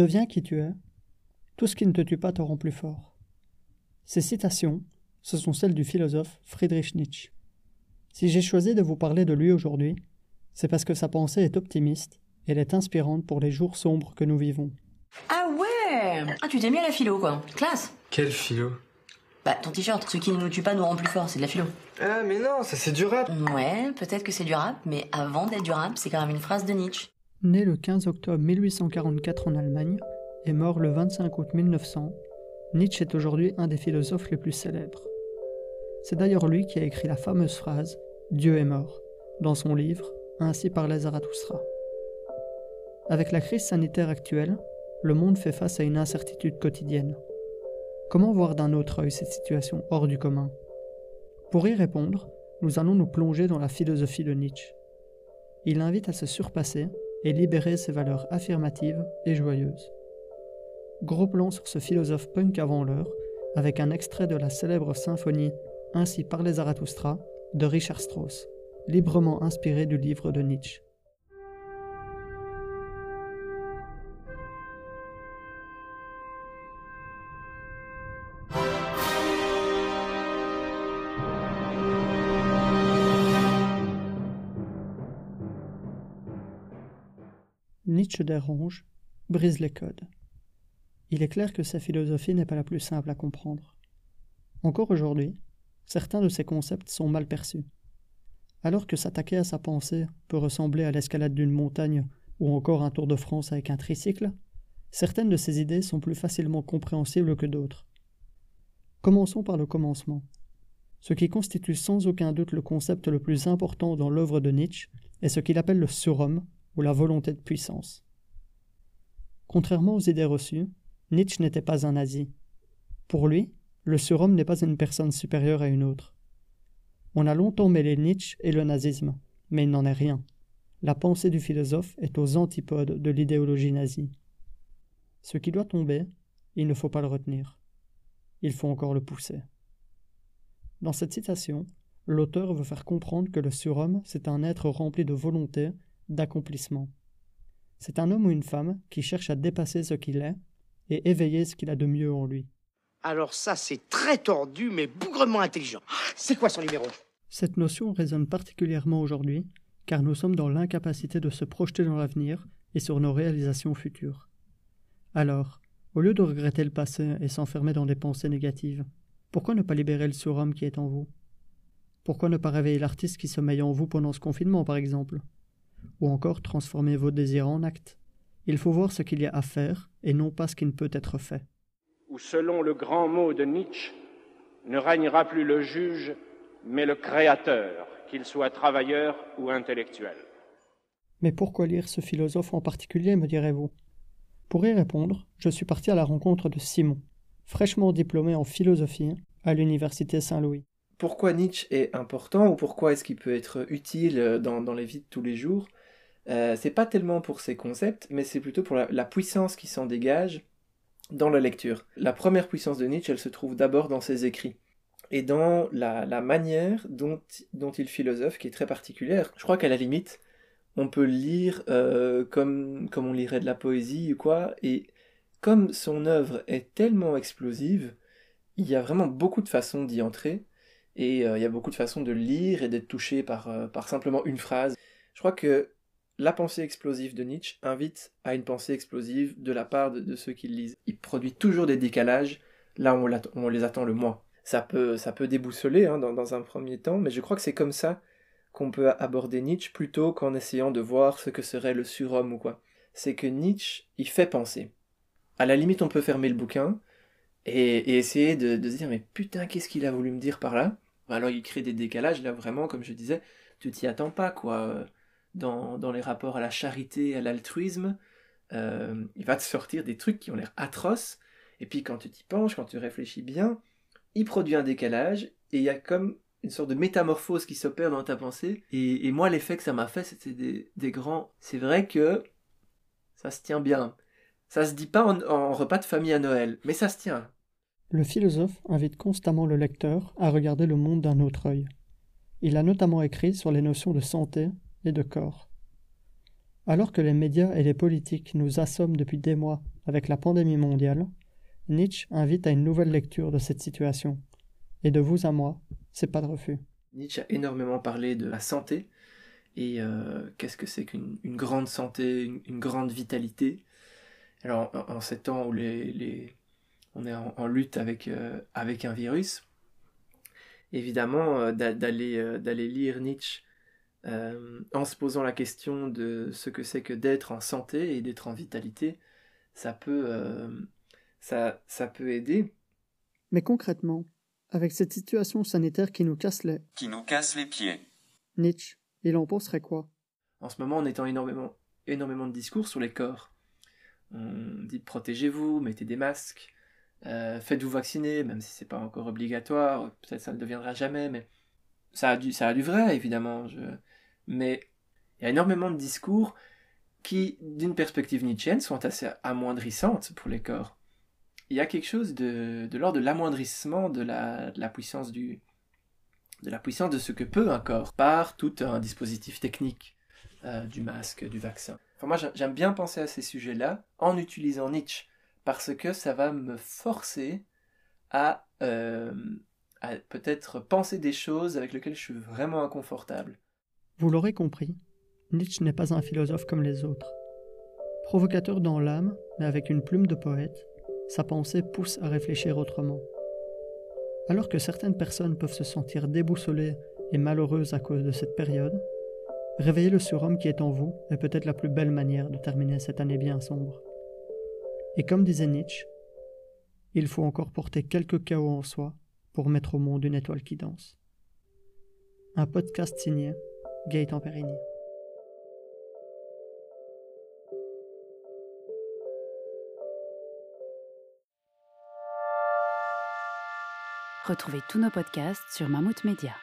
Redeviens qui tu es. Tout ce qui ne te tue pas te rend plus fort. Ces citations, ce sont celles du philosophe Friedrich Nietzsche. Si j'ai choisi de vous parler de lui aujourd'hui, c'est parce que sa pensée est optimiste et elle est inspirante pour les jours sombres que nous vivons. Ah ouais Ah tu t'es mis à la philo quoi. Classe Quel philo? Bah ton t-shirt, ce qui ne nous tue pas nous rend plus fort, c'est de la philo. Ah mais non, ça c'est du rap Ouais, peut-être que c'est du rap, mais avant d'être du rap, c'est quand même une phrase de Nietzsche. Né le 15 octobre 1844 en Allemagne et mort le 25 août 1900, Nietzsche est aujourd'hui un des philosophes les plus célèbres. C'est d'ailleurs lui qui a écrit la fameuse phrase Dieu est mort dans son livre Ainsi parlait Zarathustra. Avec la crise sanitaire actuelle, le monde fait face à une incertitude quotidienne. Comment voir d'un autre œil cette situation hors du commun? Pour y répondre, nous allons nous plonger dans la philosophie de Nietzsche. Il invite à se surpasser et libérer ses valeurs affirmatives et joyeuses. Gros plan sur ce philosophe punk avant l'heure, avec un extrait de la célèbre symphonie Ainsi parlait Zarathustra de Richard Strauss, librement inspiré du livre de Nietzsche. Nietzsche dérange, brise les codes. Il est clair que sa philosophie n'est pas la plus simple à comprendre. Encore aujourd'hui, certains de ses concepts sont mal perçus. Alors que s'attaquer à sa pensée peut ressembler à l'escalade d'une montagne ou encore un tour de France avec un tricycle, certaines de ses idées sont plus facilement compréhensibles que d'autres. Commençons par le commencement. Ce qui constitue sans aucun doute le concept le plus important dans l'œuvre de Nietzsche est ce qu'il appelle le surhomme ou la volonté de puissance. Contrairement aux idées reçues, Nietzsche n'était pas un nazi. Pour lui, le surhomme n'est pas une personne supérieure à une autre. On a longtemps mêlé Nietzsche et le nazisme, mais il n'en est rien. La pensée du philosophe est aux antipodes de l'idéologie nazie. Ce qui doit tomber, il ne faut pas le retenir. Il faut encore le pousser. Dans cette citation, l'auteur veut faire comprendre que le surhomme, c'est un être rempli de volonté, d'accomplissement. C'est un homme ou une femme qui cherche à dépasser ce qu'il est et éveiller ce qu'il a de mieux en lui. Alors ça, c'est très tordu, mais bougrement intelligent. C'est quoi son numéro? Cette notion résonne particulièrement aujourd'hui, car nous sommes dans l'incapacité de se projeter dans l'avenir et sur nos réalisations futures. Alors, au lieu de regretter le passé et s'enfermer dans des pensées négatives, pourquoi ne pas libérer le surhomme qui est en vous? Pourquoi ne pas réveiller l'artiste qui sommeille en vous pendant ce confinement, par exemple? Ou encore transformer vos désirs en actes Il faut voir ce qu'il y a à faire et non pas ce qui ne peut être fait. Ou selon le grand mot de Nietzsche, ne régnera plus le juge, mais le créateur, qu'il soit travailleur ou intellectuel. Mais pourquoi lire ce philosophe en particulier, me direz-vous? Pour y répondre, je suis parti à la rencontre de Simon, fraîchement diplômé en philosophie à l'université Saint-Louis. Pourquoi Nietzsche est important ou pourquoi est-ce qu'il peut être utile dans, dans les vies de tous les jours euh, C'est pas tellement pour ses concepts, mais c'est plutôt pour la, puissance qui s'en dégage dans la lecture. La première puissance de Nietzsche, elle se trouve d'abord dans ses écrits et dans la, manière dont, il philosophe qui est très particulière. Je crois qu'à la limite, on peut lire euh, comme, comme on lirait de la poésie ou quoi, et comme son œuvre est tellement explosive, il y a vraiment beaucoup de façons d'y entrer, et euh, il y a beaucoup de façons de lire et d'être touché par, euh, par simplement une phrase. Je crois que la pensée explosive de Nietzsche invite à une pensée explosive de la part de, ceux qui le lisent. Il produit toujours des décalages là on, on les attend le moins. Ça peut, ça peut déboussoler hein, dans, dans, un premier temps, mais je crois que c'est comme ça qu'on peut aborder Nietzsche plutôt qu'en essayant de voir ce que serait le surhomme ou quoi. C'est que Nietzsche, il fait penser. À la limite, on peut fermer le bouquin et, essayer de, se dire mais putain, qu'est-ce qu'il a voulu me dire par là? Alors il crée des décalages, là vraiment, comme je disais, tu t'y attends pas, quoi. Dans, dans les rapports à la charité, à l'altruisme, euh, il va te sortir des trucs qui ont l'air atroces, et puis quand tu t'y penches, quand tu réfléchis bien, il produit un décalage, et il y a comme une sorte de métamorphose qui s'opère dans ta pensée, et, et moi l'effet que ça m'a fait, c'était des, des, grands... C'est vrai que ça se tient bien. Ça se dit pas en, en repas de famille à Noël, mais ça se tient. Le philosophe invite constamment le lecteur à regarder le monde d'un autre œil. Il a notamment écrit sur les notions de santé, et de corps. Alors que les médias et les politiques nous assomment depuis des mois avec la pandémie mondiale, Nietzsche invite à une nouvelle lecture de cette situation. Et de vous à moi, c'est pas de refus. Nietzsche a énormément parlé de la santé et euh, qu'est-ce que c'est qu'une grande santé, une, grande vitalité. Alors en, ces temps où les, on est en, lutte avec, euh, avec un virus, évidemment euh, d'aller d'aller lire Nietzsche en se posant la question de ce que c'est que d'être en santé et d'être en vitalité, ça peut, ça, ça peut aider. Mais concrètement, avec cette situation sanitaire qui nous casse les... Qui nous casse les pieds. Nietzsche, il en penserait quoi? En ce moment, on entend énormément, énormément de discours sur les corps. On dit protégez-vous, mettez des masques, euh, faites-vous vacciner, même si c'est pas encore obligatoire, peut-être ça ne deviendra jamais, mais ça a du, vrai, évidemment. Mais il y a énormément de discours qui, d'une perspective nietzschienne, sont assez amoindrissantes pour les corps il y a quelque chose de, de l'ordre de l'amoindrissement de la puissance de ce que peut un corps par tout un dispositif technique euh, du masque, du vaccin. Moi, j'aime bien penser à ces sujets-là en utilisant Nietzsche parce que ça va me forcer à, euh, à peut-être penser des choses avec lesquelles je suis vraiment inconfortable. Vous l'aurez compris, Nietzsche n'est pas un philosophe comme les autres. Provocateur dans l'âme, mais avec une plume de poète, sa pensée pousse à réfléchir autrement. Alors que certaines personnes peuvent se sentir déboussolées et malheureuses à cause de cette période, réveiller le surhomme qui est en vous est peut-être la plus belle manière de terminer cette année bien sombre. Et comme disait Nietzsche, il faut encore porter quelques chaos en soi pour mettre au monde une étoile qui danse. Un podcast signé Gaëtan Perrini. Retrouvez tous nos podcasts sur Mammouth Media.